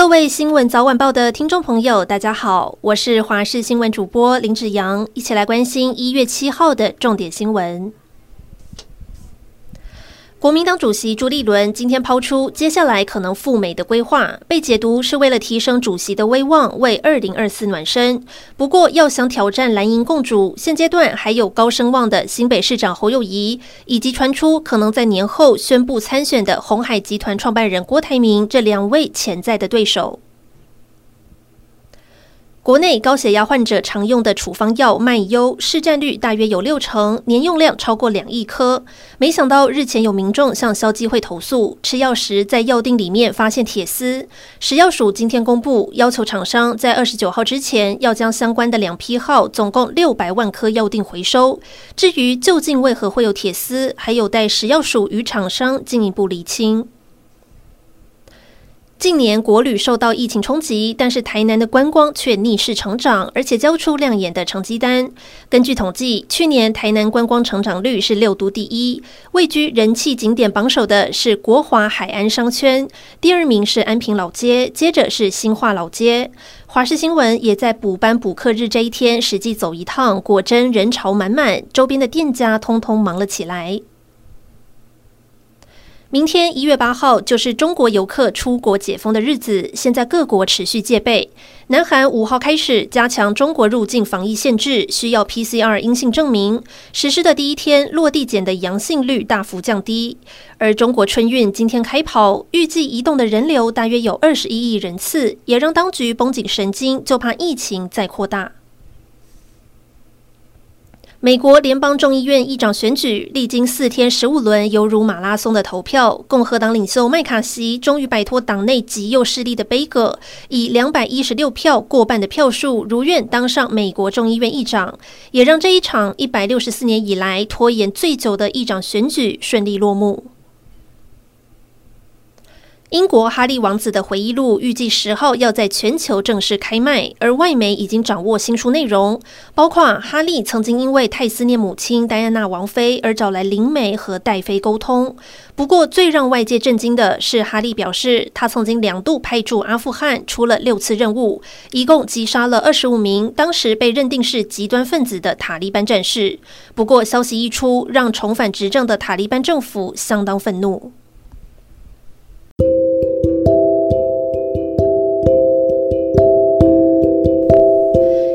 各位新闻早晚报的听众朋友，大家好，我是华视新闻主播林子阳，一起来关心一月七号的重点新闻。国民党主席朱立伦今天抛出接下来可能赴美的规划，被解读是为了提升主席的威望，为二零二四暖身。不过，要想挑战蓝营共主，现阶段还有高声望的新北市长侯友谊，以及传出可能在年后宣布参选的红海集团创办人郭台铭这两位潜在的对手。国内高血压患者常用的处方药麦优市占率大约有六成，年用量超过两亿颗。没想到日前有民众向消基会投诉，吃药时在药錠里面发现铁丝。食药署今天公布，要求厂商在二十九号之前要将相关的两批号总共六百万颗药錠回收。至于究竟为何会有铁丝，还有待食药署与厂商进一步厘清。近年国旅受到疫情冲击，但是台南的观光却逆势成长，而且交出亮眼的成绩单。根据统计，去年台南观光成长率是六都第一，位居人气景点榜首的是国华海安商圈，第二名是安平老街，接着是新化老街。华视新闻也在补班补课日这一天实际走一趟，果真人潮满满，周边的店家通通忙了起来。明天一月八号就是中国游客出国解封的日子，现在各国持续戒备。南韩五号开始加强中国入境防疫限制，需要 PCR 阴性证明。实施的第一天，落地检的阳性率大幅降低。而中国春运今天开跑，预计移动的人流大约有二十一亿人次，也让当局绷紧神经，就怕疫情再扩大。美国联邦众议院议长选举历经四天十五轮犹如马拉松的投票，共和党领袖麦卡锡终于摆脱党内极右势力的杯葛，以两百一十六票过半的票数如愿当上美国众议院议长，也让这一场一百六十四年以来拖延最久的议长选举顺利落幕。英国哈利王子的回忆录预计十号要在全球正式开卖，而外媒已经掌握新书内容，包括哈利曾经因为太思念母亲戴安娜王妃而找来灵媒和戴妃沟通。不过，最让外界震惊的是，哈利表示他曾经两度派驻阿富汗，出了六次任务，一共击杀了二十五名当时被认定是极端分子的塔利班战士。不过，消息一出，让重返执政的塔利班政府相当愤怒。